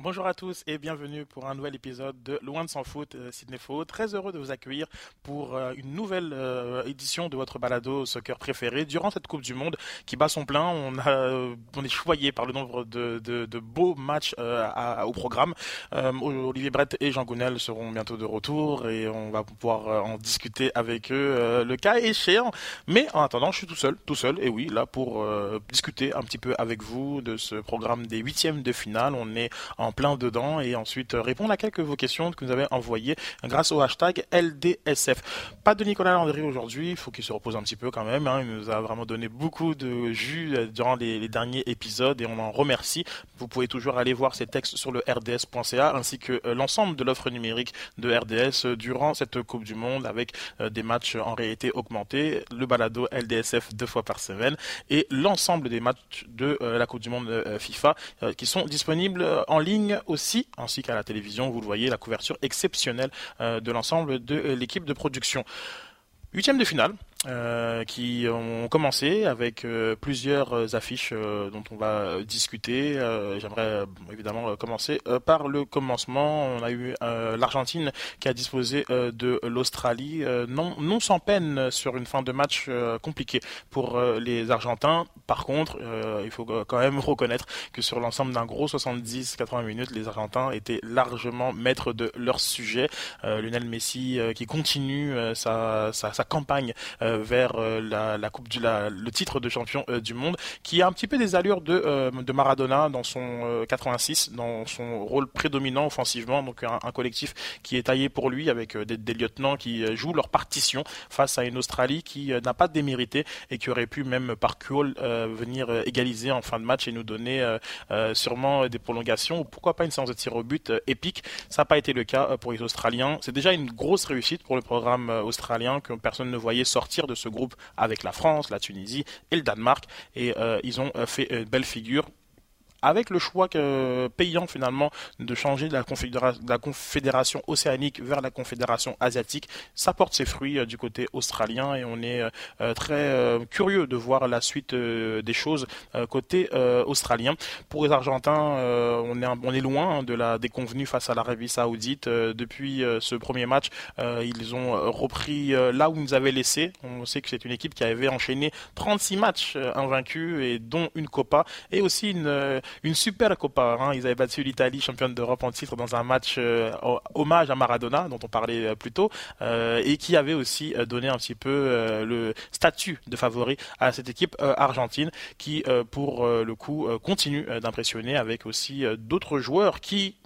Bonjour à tous et bienvenue pour un nouvel épisode de Loin de s'en foot, euh, Sydney Faux. Très heureux de vous accueillir pour euh, une nouvelle euh, édition de votre balado soccer préféré durant cette Coupe du Monde qui bat son plein. On, est choyé par le nombre de, beaux matchs au programme. Olivier Brett et Jean Gounel seront bientôt de retour et on va pouvoir en discuter avec eux le cas échéant. Mais en attendant, je suis tout seul, tout seul et oui, là pour discuter un petit peu avec vous de ce programme des huitièmes de finale. On est plein dedans et ensuite euh, répondre à quelques vos questions que vous avez envoyées grâce au hashtag LDSF. Pas de Nicolas Landry aujourd'hui, il faut qu'il se repose un petit peu quand même. Hein. Il nous a vraiment donné beaucoup de jus euh, durant les, derniers épisodes et on en remercie. Vous pouvez toujours aller voir ces textes sur le rds.ca ainsi que euh, l'ensemble de l'offre numérique de RDS durant cette Coupe du Monde avec des matchs en réalité augmentés, le balado LDSF deux fois par semaine et l'ensemble des matchs de la Coupe du Monde FIFA qui sont disponibles en ligne aussi, ainsi qu'à la télévision. Vous le voyez, la couverture exceptionnelle euh, de l'ensemble de euh, l'équipe de production. Huitième de finale, euh, qui ont commencé avec euh, plusieurs euh, affiches dont on va discuter. J'aimerais évidemment commencer par le commencement. On a eu l'Argentine qui a disposé de l'Australie, non, non sans peine sur une fin de match compliquée pour les Argentins. Par contre, il faut quand même reconnaître que sur l'ensemble d'un gros 70-80 minutes, les Argentins étaient largement maîtres de leur sujet. Lionel Messi qui continue sa, campagne euh, vers euh, la, coupe du le titre de champion euh, du monde, qui a un petit peu des allures de, de Maradona dans son 86, dans son rôle prédominant offensivement, donc un, collectif qui est taillé pour lui avec des, lieutenants qui jouent leur partition face à une Australie qui n'a pas démérité et qui aurait pu même par Kuhl venir égaliser en fin de match et nous donner sûrement des prolongations ou pourquoi pas une séance de tir au but épique. Ça n'a pas été le cas pour les Australiens. C'est déjà une grosse réussite pour le programme australien que personne ne voyait sortir de ce groupe avec la France, la Tunisie et le Danemark. Et euh, ils ont euh, fait une belle figure avec le choix payant finalement de changer de la, confédération océanique vers la confédération asiatique, ça porte ses fruits euh, du côté australien et on est euh, très euh, curieux de voir la suite des choses côté australien. Pour les Argentins, on est, on est loin de la déconvenue face à l'Arabie Saoudite. depuis ce premier match, ils ont repris là où ils nous avaient laissé. On sait que c'est une équipe qui avait enchaîné 36 matchs invaincus et dont une Copa et aussi une, une super Copa. Hein. Ils avaient battu l'Italie, championne d'Europe en titre, dans un match euh, hommage à Maradona, dont on parlait euh, plus tôt, euh, et qui avait aussi donné un petit peu le statut de favori à cette équipe argentine, qui, pour le coup, continue d'impressionner avec aussi d'autres joueurs qui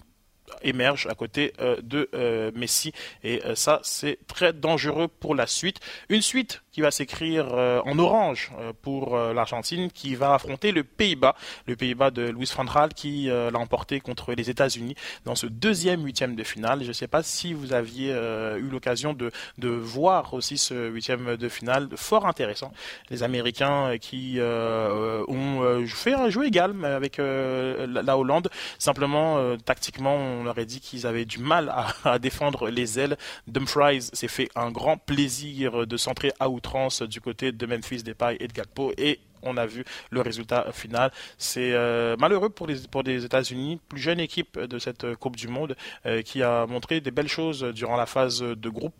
émergent à côté de Messi et ça c'est très dangereux pour la suite une suite qui va s'écrire euh, en orange euh, pour euh, l'Argentine, qui va affronter le Pays-Bas, le Pays-Bas de Luis van qui l'a emporté contre les États-Unis dans ce deuxième huitième de finale. Je ne sais pas si vous aviez eu l'occasion de, voir aussi ce huitième de finale, fort intéressant. Les Américains qui ont fait un jeu égal avec la Hollande. Simplement, tactiquement, on leur a dit qu'ils avaient du mal à, défendre les ailes. Dumfries s'est fait un grand plaisir de centrer à outrance du côté de Memphis Depay et de Gakpo et on a vu le résultat final. C'est euh, malheureux pour les, pour les États-Unis, plus jeune équipe de cette Coupe du Monde, euh, qui a montré des belles choses durant la phase de groupe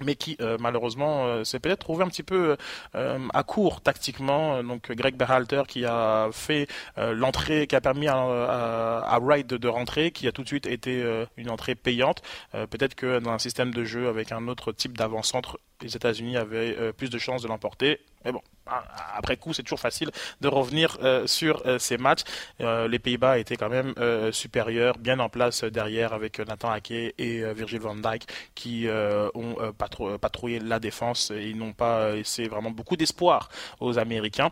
mais qui euh, malheureusement s'est peut-être trouvé un petit peu à court tactiquement. Donc Greg Berhalter qui a fait l'entrée, qui a permis à, Wright de, rentrer, qui a tout de suite été une entrée payante. peut-être que dans un système de jeu avec un autre type d'avant-centre, les États-Unis avaient euh, plus de chances de l'emporter. Mais bon, après coup, c'est toujours facile de revenir euh, sur euh, ces matchs. les Pays-Bas étaient quand même supérieurs, bien en place derrière avec Nathan Ake et Virgil van Dijk qui ont patrouillé la défense et ils n'ont pas laissé vraiment beaucoup d'espoir aux Américains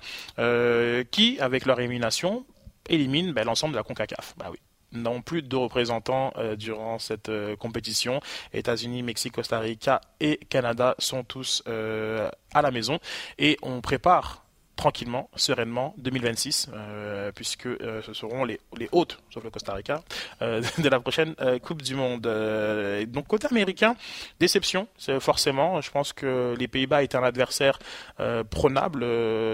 qui, avec leur élimination, éliminent ben, l'ensemble de la CONCACAF. Bah oui n'ont plus de représentants euh, durant cette euh, compétition. États-Unis, Mexique, Costa Rica et Canada sont tous euh, à la maison et on prépare tranquillement, sereinement 2026, puisque ce seront les, les hôtes, sauf le Costa Rica, de la prochaine Coupe du Monde. donc côté américain, déception, forcément. Je pense que les Pays-Bas étaient un adversaire prenable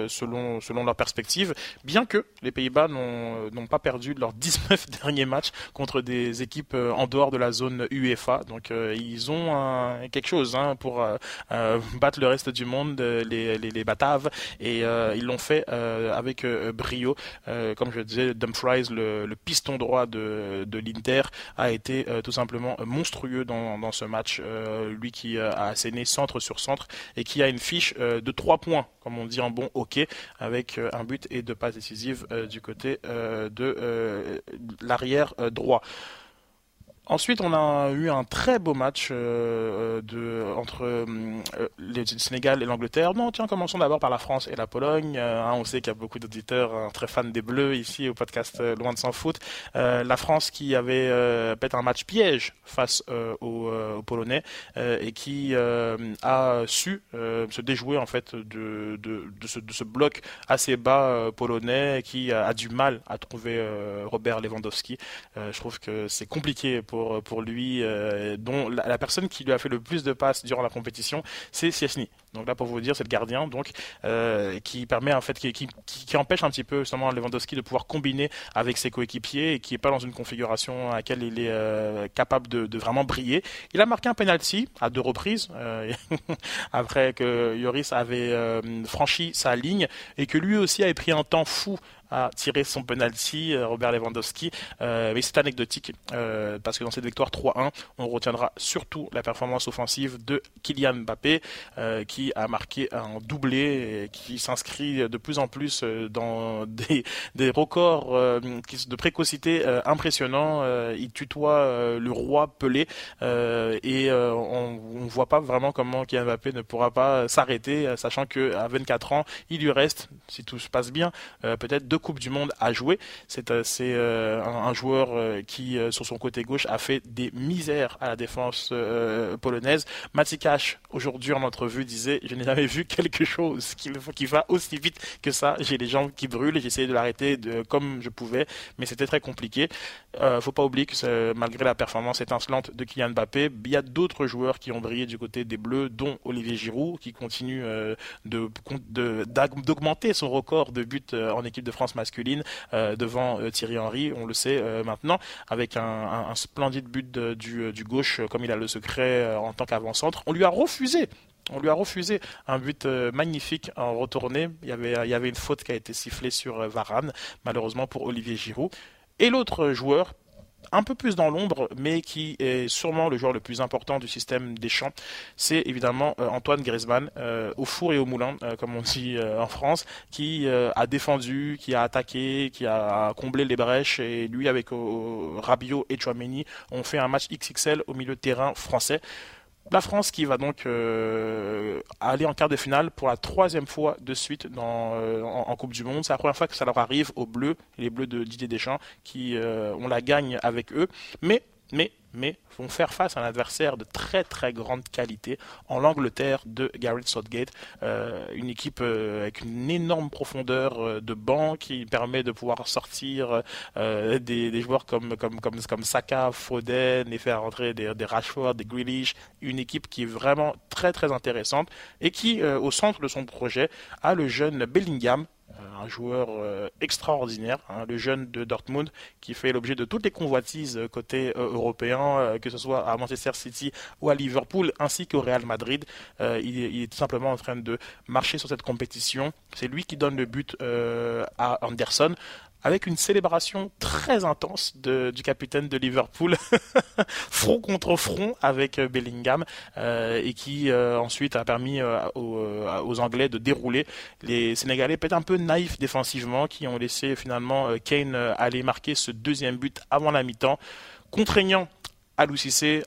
selon selon leur perspective, bien que les Pays-Bas n'ont pas perdu leurs 19 derniers matchs contre des équipes en dehors de la zone UEFA. Donc ils ont quelque chose hein, pour battre le reste du monde, les, les, les Bataves, et ils l'ont fait avec brio. comme je disais, Dumfries, le, le piston droit de, de l'Inter, a été tout simplement monstrueux dans, dans ce match. lui qui a asséné centre sur centre et qui a une fiche de 3 points, comme on dit en bon hockey, avec un but et deux passes décisives du côté de l'arrière droit. Ensuite, on a eu un très beau match euh, de, entre euh, le Sénégal et l'Angleterre. Non, tiens, commençons d'abord par la France et la Pologne. Euh, hein, on sait qu'il y a beaucoup d'auditeurs très fans des Bleus ici au podcast Loin de s'en foot. la France qui avait peut-être un match piège face aux, Polonais et qui a su se déjouer en fait de, ce, bloc assez bas polonais qui a, du mal à trouver Robert Lewandowski. je trouve que c'est compliqué pour pour, lui, euh, dont la, personne qui lui a fait le plus de passes durant la compétition, c'est Siesny. Donc là, pour vous dire, c'est le gardien, donc euh, qui permet en fait, qui, empêche un petit peu justement Lewandowski de pouvoir combiner avec ses coéquipiers et qui est pas dans une configuration à laquelle il est euh, capable de, vraiment briller. Il a marqué un penalty à deux reprises après que Yoris avait franchi sa ligne et que lui aussi avait pris un temps fou a tiré son penalty, euh, Robert Lewandowski. Euh, mais c'est anecdotique euh, parce que dans cette victoire 3-1, on retiendra surtout la performance offensive de Kylian Mbappé qui a marqué un doublé et qui s'inscrit de plus en plus dans des, des records de précocité impressionnants. il tutoie le roi Pelé et on ne voit pas vraiment comment Kylian Mbappé ne pourra pas s'arrêter, sachant que à 24 ans, il lui reste, si tout se passe bien, peut-être deux Coupe du Monde à jouer. C'est euh, euh, un, joueur euh, qui, sur son côté gauche, a fait des misères à la défense polonaise. Matikash, aujourd'hui en entrevue, disait Je n'ai jamais vu quelque chose qui, va aussi vite que ça. J'ai les jambes qui brûlent. Essayé de l'arrêter comme je pouvais, mais c'était très compliqué. Faut pas oublier que malgré la performance étincelante de Kylian Mbappé, il y a d'autres joueurs qui ont brillé du côté des Bleus, dont Olivier Giroud, qui continue d'augmenter son record de buts en équipe de France masculine euh, devant euh, Thierry Henry, on le sait euh, maintenant, avec un, splendide but du, gauche, comme il a le secret en tant qu'avant-centre. On lui a refusé on lui a refusé un but magnifique en retourné. Il il y avait une faute qui a été sifflée sur Varane, malheureusement pour Olivier Giroud. Et l'autre joueur, un peu plus dans l'ombre, mais qui est sûrement le joueur le plus important du système des champs, c'est évidemment euh, Antoine Griezmann, euh, au four et au moulin, euh, comme on dit en France, qui a défendu, qui a attaqué, qui a comblé les brèches, et lui avec Rabiot et Chouameni ont fait un match XXL au milieu terrain français. La France qui va donc euh, aller en quart de finale pour la troisième fois de suite euh, en, Coupe du Monde. C'est la première fois que ça leur arrive aux Bleus, les Bleus de Didier Deschamps, qui euh, on la gagne avec eux. Mais mais vont faire face à un adversaire de très très grande qualité en l'Angleterre de Gareth Southgate, euh, une équipe euh, avec une énorme profondeur euh, de banc qui permet de pouvoir sortir des, joueurs comme, comme, comme, comme Saka, Foden et faire entrer des, des Rashford, des Grealish, une équipe qui est vraiment très très intéressante et qui au centre de son projet a le jeune Bellingham un joueur extraordinaire, hein, le jeune de Dortmund, qui fait l'objet de toutes les convoitises côté euh, européen, que ce soit à Manchester City ou à Liverpool, ainsi qu'au Real Madrid. il, est tout simplement en train de marcher sur cette compétition. C'est lui qui donne le but à Anderson avec une célébration très intense du capitaine de Liverpool, front contre front avec euh, Bellingham, euh, et qui euh, ensuite a permis aux, Anglais de dérouler. Les Sénégalais peut-être un peu naïfs défensivement, qui ont laissé finalement Kane aller marquer ce deuxième but avant la mi-temps, contraignant à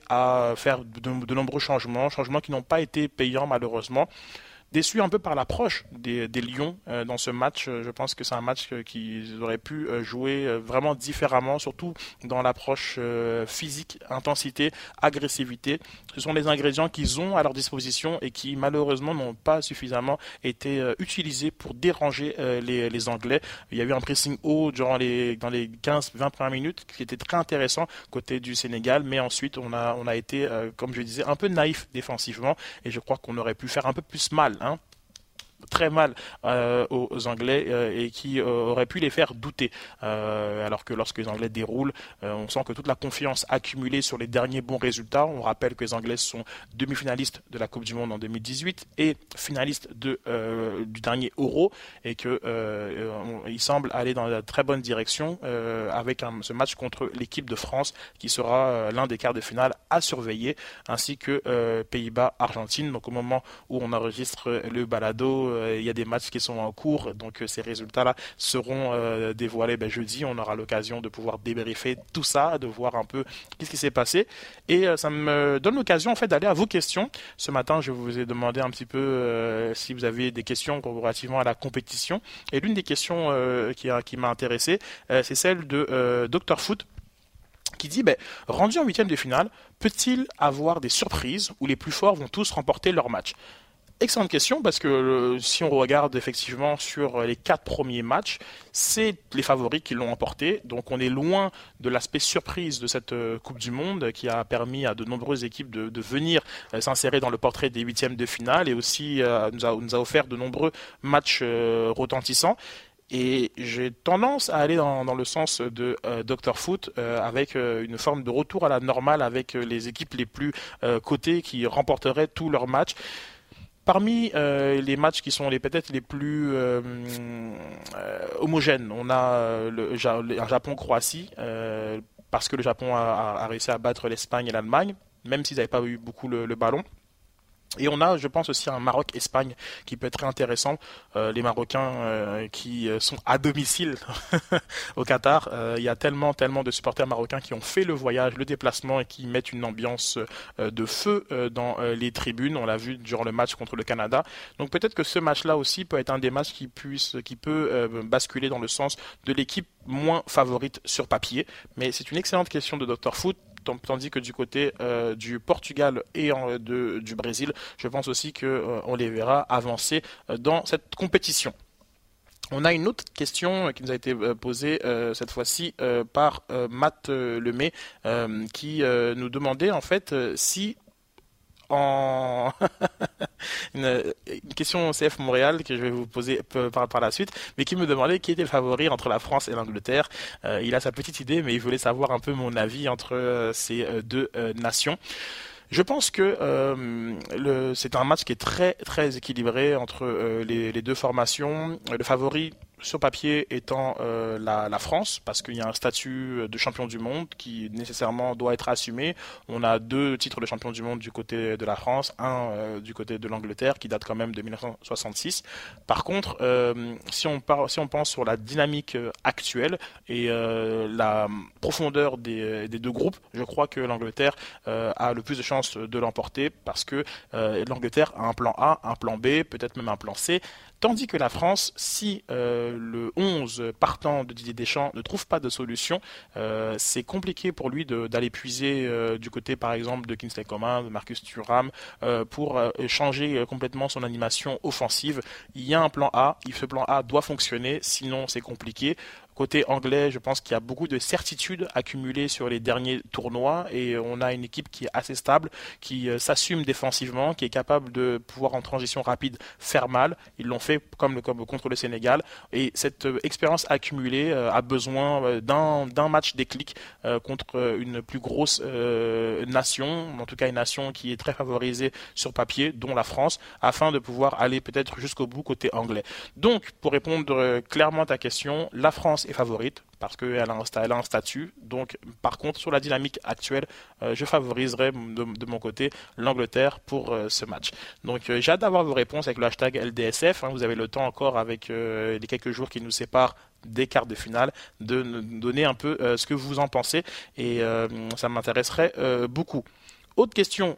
à faire de nombreux changements, changements qui n'ont pas été payants malheureusement. Déçu un peu par l'approche des, Lions euh, dans ce match. Je pense que c'est un match qu'ils auraient pu euh, jouer euh, vraiment différemment, surtout dans l'approche physique, intensité, agressivité. Ce sont les ingrédients qu'ils ont à leur disposition et qui malheureusement n'ont pas suffisamment été utilisés pour déranger les, Anglais. Il y a eu un pressing haut durant les, dans les 15-20 premières minutes qui était très intéressant côté du Sénégal, mais ensuite on a, on a été, comme je disais, un peu naïf défensivement et je crois qu'on aurait pu faire un peu plus mal Hein très mal euh, aux Anglais euh, et qui euh, aurait pu les faire douter. alors que lorsque les Anglais déroulent, on sent que toute la confiance accumulée sur les derniers bons résultats, on rappelle que les Anglais sont demi-finalistes de la Coupe du Monde en 2018 et finalistes de, du dernier Euro et qu'ils semblent aller dans la très bonne direction avec ce match contre l'équipe de France qui sera l'un des quarts de finale à surveiller ainsi que Pays-Bas-Argentine. Donc au moment où on enregistre le balado, il y a des matchs qui sont en cours, donc euh, ces résultats-là seront euh, dévoilés ben, jeudi. On aura l'occasion de pouvoir débriefer tout ça, de voir un peu qu'est-ce qui s'est passé. Et ça me donne l'occasion en fait d'aller à vos questions. Ce matin, je vous ai demandé un petit peu si vous avez des questions relativement à la compétition. Et l'une des questions qui, qui m'a intéressé, c'est celle de Dr Foot qui dit ben, rendu en huitième de finale, peut-il avoir des surprises où les plus forts vont tous remporter leur match? Excellente question parce que euh, si on regarde effectivement sur les quatre premiers matchs, c'est les favoris qui l'ont emporté. Donc on est loin de l'aspect surprise de cette euh, Coupe du Monde qui a permis à de nombreuses équipes de, venir euh, s'insérer dans le portrait des huitièmes de finale et aussi nous, a, nous, a, offert de nombreux matchs retentissants. Et j'ai tendance à aller dans, le sens de Dr Foot avec une forme de retour à la normale avec les équipes les plus cotées qui remporteraient tous leurs matchs. Parmi euh, les matchs qui sont les peut-être les plus euh, euh, homogènes, on a le, Japon-Croatie parce que le Japon a, réussi à battre l'Espagne et l'Allemagne, même s'ils n'avaient pas eu beaucoup le ballon. Et on a, je pense aussi, un Maroc-Espagne qui peut être très intéressant. Euh, les Marocains euh, qui euh, sont à domicile au Qatar, il y a tellement, tellement de supporters marocains qui ont fait le voyage, le déplacement et qui mettent une ambiance de feu dans les tribunes. On l'a vu durant le match contre le Canada. Donc peut-être que ce match-là aussi peut être un des matchs qui puisse, qui peut basculer dans le sens de l'équipe moins favorite sur papier. Mais c'est une excellente question de Dr Foot tandis que du côté euh, du Portugal et du Brésil, je pense aussi qu'on euh, les verra avancer euh, dans cette compétition. On a une autre question qui nous a été posée cette fois-ci par Matt Lemay qui nous demandait en fait si une, question CF Montréal que je vais vous poser par, la suite, mais qui me demandait qui était le favori entre la France et l'Angleterre. Euh, il a sa petite idée, mais il voulait savoir un peu mon avis entre euh, ces euh, deux nations. Je pense que c'est un match qui est très très équilibré entre les, deux formations. Le favori sur papier étant euh, la, France, parce qu'il y a un statut de champion du monde qui nécessairement doit être assumé. On a deux titres de champion du monde du côté de la France, un euh, du côté de l'Angleterre qui date quand même de 1966. Par contre, euh, si, on si on pense sur la dynamique actuelle et la profondeur des, des, deux groupes, je crois que l'Angleterre a le plus de chances de l'emporter parce que l'Angleterre a un plan A, un plan B, peut-être même un plan C. Tandis que la France, si euh, le 11 partant de Didier Deschamps ne trouve pas de solution, euh, c'est compliqué pour lui d'aller puiser euh, du côté par exemple de Kingsley Coman, de Marcus Thuram, pour changer complètement son animation offensive. Il y a un plan A, ce plan A doit fonctionner, sinon c'est compliqué. Côté anglais, je pense qu'il y a beaucoup de certitudes accumulées sur les derniers tournois et on a une équipe qui est assez stable, qui euh, s'assume défensivement, qui est capable de pouvoir en transition rapide faire mal. Ils l'ont fait comme, comme contre le Sénégal et cette euh, expérience accumulée euh, a besoin d'un match déclic contre une plus grosse nation, en tout cas une nation qui est très favorisée sur papier, dont la France, afin de pouvoir aller peut-être jusqu'au bout côté anglais. Donc, pour répondre clairement à ta question, la France est favorite parce qu'elle a, un, statut. Donc, par contre, sur la dynamique actuelle, euh, je favoriserai de, mon côté l'Angleterre pour euh, ce match. Donc, euh, j'ai hâte d'avoir vos réponses avec le hashtag LDSF. Hein. vous avez le temps encore avec les quelques jours qui nous séparent des quarts de finale de nous donner un peu ce que vous en pensez et ça m'intéresserait beaucoup. Autre question,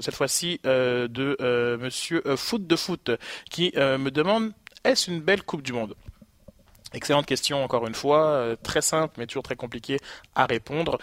cette fois-ci de Monsieur Foot de Foot, qui me demande est-ce une belle Coupe du Monde? Excellente question encore une fois, très simple mais toujours très compliqué à répondre.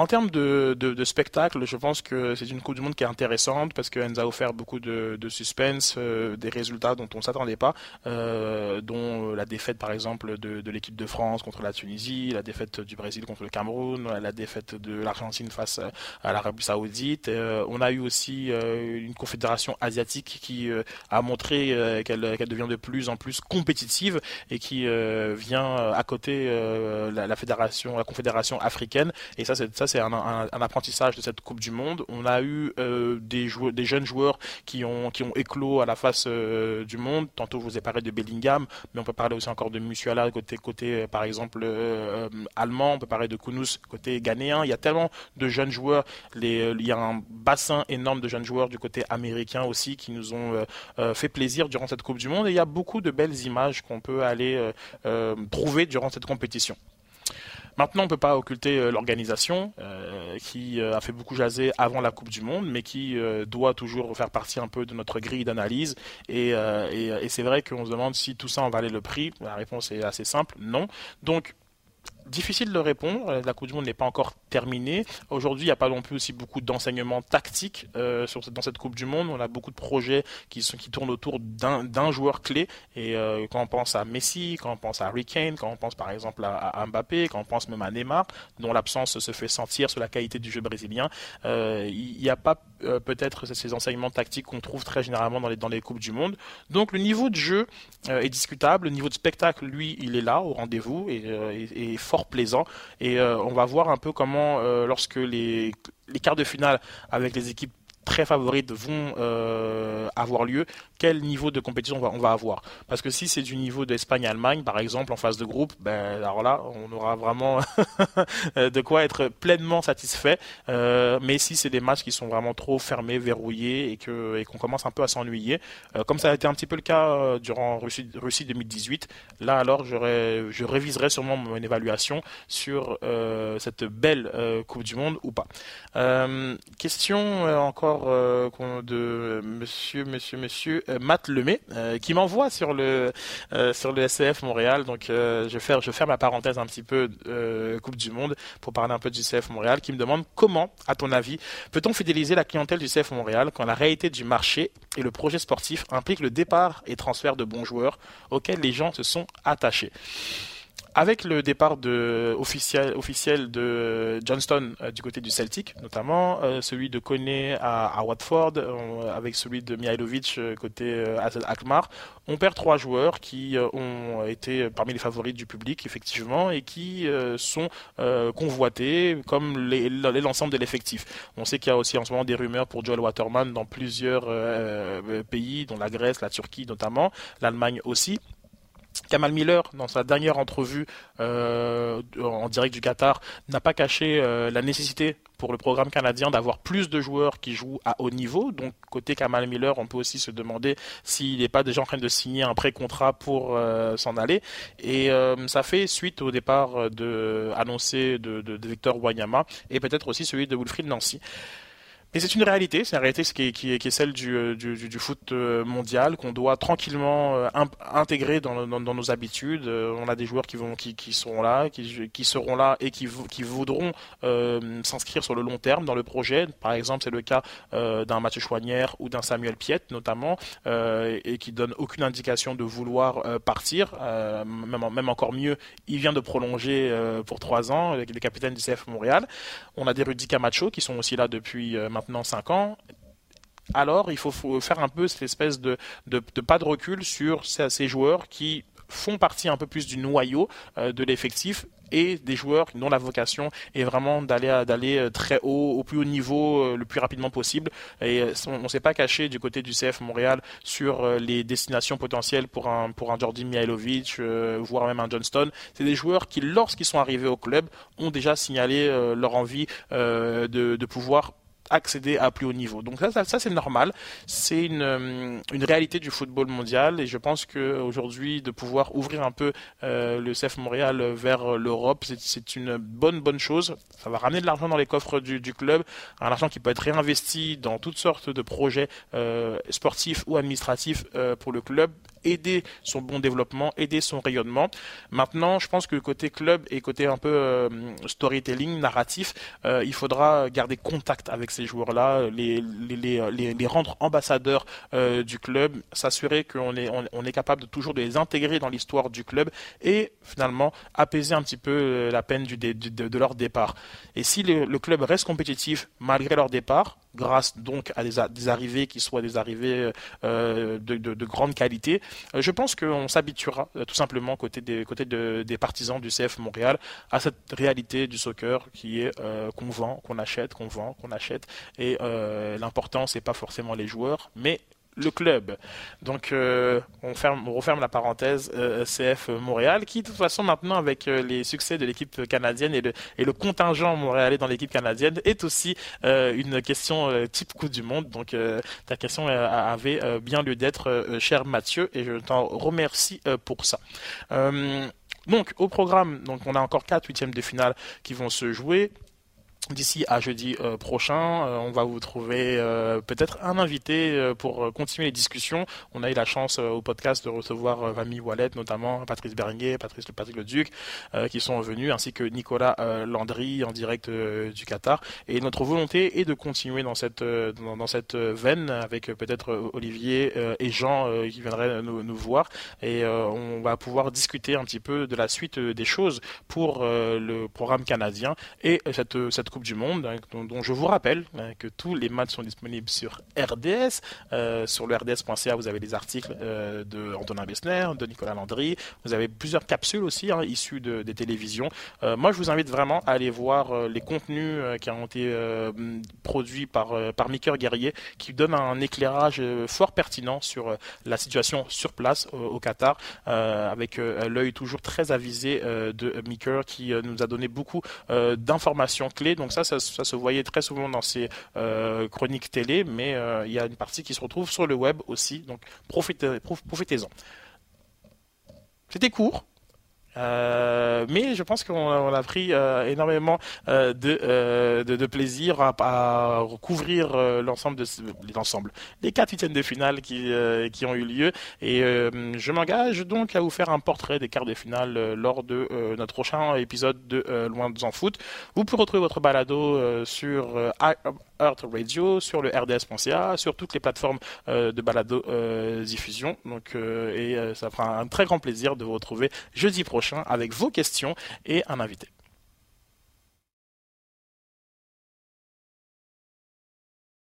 En termes de, spectacle, je pense que c'est une Coupe du Monde qui est intéressante parce qu'elle nous a offert beaucoup de, suspense, euh, des résultats dont on ne s'attendait pas, euh, dont la défaite par exemple de, l'équipe de France contre la Tunisie, la défaite du Brésil contre le Cameroun, la défaite de l'Argentine face à l'Arabie Saoudite. Euh, on a eu aussi une confédération asiatique qui a montré qu'elle devient de plus en plus compétitive et qui vient à côté la, la, la confédération africaine. Et ça, c'est c'est un, apprentissage de cette Coupe du Monde. On a eu euh, des, jeunes joueurs qui ont, éclos à la face euh, du monde. Tantôt, je vous ai parlé de Bellingham, mais on peut parler aussi encore de Musiala côté, côté euh, par exemple, allemand. On peut parler de Kounous côté ghanéen. Il y a tellement de jeunes joueurs. Il y a un bassin énorme de jeunes joueurs du côté américain aussi qui nous ont fait plaisir durant cette Coupe du Monde. Et il y a beaucoup de belles images qu'on peut aller trouver durant cette compétition. Maintenant, on ne peut pas occulter euh, l'organisation euh, qui euh, a fait beaucoup jaser avant la Coupe du Monde, mais qui doit toujours faire partie un peu de notre grille d'analyse. Et, et c'est vrai qu'on se demande si tout ça en valait le prix. La réponse est assez simple, non. Donc, difficile de répondre. La Coupe du Monde n'est pas encore terminée. Aujourd'hui, il n'y a pas non plus aussi beaucoup d'enseignements tactiques euh, dans cette Coupe du Monde. On a beaucoup de projets qui, sont, qui tournent autour d'un joueur clé. Et euh, quand on pense à Messi, quand on pense à Harry Kane, quand on pense par exemple à, Mbappé, quand on pense même à Neymar, dont l'absence se fait sentir sur la qualité du jeu brésilien, euh, il n'y a pas peut-être ces enseignements tactiques qu'on trouve très généralement dans les, dans les Coupes du Monde. Donc le niveau de jeu est discutable. Le niveau de spectacle, lui, il est là, au rendez-vous, et, et, et fort plaisant. Et euh, on va voir un peu comment, euh, lorsque les, les quarts de finale avec les équipes très favorites vont euh, avoir lieu, quel niveau de compétition on va, on va avoir? Parce que si c'est du niveau d'Espagne-Allemagne, par exemple, en phase de groupe, ben, alors là, on aura vraiment de quoi être pleinement satisfait. Euh, mais si c'est des matchs qui sont vraiment trop fermés, verrouillés et que et qu'on commence un peu à s'ennuyer, euh, comme ça a été un petit peu le cas durant Russie, Russie 2018, là alors je réviserai sûrement mon évaluation sur cette belle Coupe du Monde ou pas. question encore euh, de monsieur, monsieur, monsieur euh, Matt Lemay, euh, qui m'envoie sur le sur le SCF Montréal. Donc je faire je ferme ma parenthèse un petit peu Coupe du Monde pour parler un peu du CF Montréal, qui me demande comment, à ton avis, peut-on fidéliser la clientèle du CF Montréal quand la réalité du marché et le projet sportif impliquent le départ et transfert de bons joueurs auxquels les gens se sont attachés? Avec le départ de, officiel, officiel de Johnston euh, du côté du Celtic, notamment euh, celui de Kone à, Watford, euh, avec celui de Mihailovic côté Alkmaar, on perd trois joueurs qui ont été parmi les favoris du public effectivement et qui sont convoités comme l'ensemble de l'effectif. On sait qu'il y a aussi en ce moment des rumeurs pour Joel Waterman dans plusieurs pays, dont la Grèce, la Turquie notamment, l'Allemagne aussi. Kamal Miller, dans sa dernière entrevue euh, en direct du Qatar, n'a pas caché euh, la nécessité pour le programme canadien d'avoir plus de joueurs qui jouent à haut niveau. Donc côté Kamal Miller, on peut aussi se demander s'il n'est pas déjà en train de signer un pré-contrat pour euh, s'en aller. Et ça fait suite au départ de, annoncé de, de, de Victor Wanyama et peut-être aussi celui de Wilfried Nancy. Mais c'est une réalité, c'est une réalité qui est, celle du, euh, du, foot euh, mondial qu'on doit tranquillement euh, intégrer dans, dans, nos habitudes. On a des joueurs qui vont, qui, qui seront là, qui, qui seront là et qui, qui voudront s'inscrire sur le long terme dans le projet. Par exemple, c'est le cas d'un Mathieu Chouanière ou d'un Samuel Piet notamment, et qui donne aucune indication de vouloir partir. même, même encore mieux, il vient de prolonger pour trois ans, le capitaine du CF Montréal. On a des Rudy Camacho qui sont aussi là depuis maintenant 5 ans, alors il faut, faire un peu cette espèce de, pas de recul sur ces, joueurs qui font partie un peu plus du noyau euh, de l'effectif et des joueurs dont la vocation est vraiment d'aller euh, très haut, au plus haut niveau, euh, le plus rapidement possible. Et on ne s'est pas caché du côté du CF Montréal sur les destinations potentielles pour un pour un Jordi Mihailovic, voire même un Johnston. C'est des joueurs qui, lorsqu'ils sont arrivés au club, ont déjà signalé leur envie de pouvoir accéder à plus haut niveau. Donc ça, ça, c'est normal. C'est une, euh, une réalité du football mondial et je pense qu'aujourd'hui, de pouvoir ouvrir un peu euh, le CF Montréal vers l'Europe, c'est une bonne bonne chose. Ça va ramener de l'argent dans les coffres du, du, club, un argent qui peut être réinvesti dans toutes sortes de projets euh, sportifs ou administratifs euh, pour le club aider son bon développement, aider son rayonnement. Maintenant, je pense que côté club et côté un peu euh, storytelling, narratif, euh, il faudra garder contact avec ces joueurs-là, les, les, les, les, rendre ambassadeurs euh, du club, s'assurer qu'on est, on, est capable de toujours de les intégrer dans l'histoire du club et finalement apaiser un petit peu la peine de, leur départ. Et si le club reste compétitif malgré leur départ, grâce donc à des, arrivées qui soient des arrivées euh, de, de, de, grande qualité. Euh, je pense qu'on s'habituera euh, tout simplement côté des côté de, des partisans du CF Montréal à cette réalité du soccer qui est euh, qu'on vend, qu'on achète, qu'on vend, qu'on achète. Et euh, l'important c'est pas forcément les joueurs, mais le club. Donc euh, on, ferme, on referme la parenthèse euh, CF Montréal qui de toute façon maintenant avec euh, les succès de l'équipe canadienne et le, contingent montréalais dans l'équipe canadienne est aussi une question type Coupe du Monde. Donc ta question avait bien lieu d'être cher Mathieu et je t'en remercie pour ça. donc au programme, donc on a encore quatre huitièmes de finale qui vont se jouer. D'ici à jeudi euh, prochain, euh, on va vous trouver euh, peut-être un invité pour continuer les discussions. On a eu la chance au podcast de recevoir Vami Wallet, notamment Patrice Berenguer, Patrice le Patrick Le Duc, qui sont venus, ainsi que Nicolas Landry en direct du Qatar. Et notre volonté est de continuer dans cette dans, cette veine avec peut-être Olivier et Jean qui viendraient nous, nous voir. Et on va pouvoir discuter un petit peu de la suite des choses pour le programme canadien et cette cette Coupe du Monde, hein, dont, je vous rappelle hein, que tous les matchs sont disponibles sur RDS. Euh, sur le RDS.ca, vous avez des articles euh, de Antonin Bessner, de Nicolas Landry. Vous avez plusieurs capsules aussi hein, issues de, des télévisions. Euh, moi, je vous invite vraiment à aller voir euh, les contenus qui ont été produits par, par Guerrier, qui donnent un éclairage fort pertinent sur la situation sur place au Qatar, avec l'œil toujours très avisé de Mickey, qui nous a donné beaucoup d'informations clés donc ça, ça, ça, se voyait très souvent dans ces euh, chroniques télé, mais euh, il y a une partie qui se retrouve sur le web aussi. Donc profitez, profitez-en. C'était court, euh, mais je pense qu'on a pris euh, énormément euh, de, plaisir à, à recouvrir l'ensemble de l'ensemble, les quatre de finale qui, qui ont eu lieu. Et je m'engage donc à vous faire un portrait des quarts de finale lors de notre prochain épisode de Loin de en foot. Vous pouvez retrouver votre balado sur Earth Radio, sur le RDS.ca, sur toutes les plateformes euh, de balado euh, diffusion. Donc, euh, et ça fera un très grand plaisir de vous retrouver jeudi prochain avec vos questions et un invité.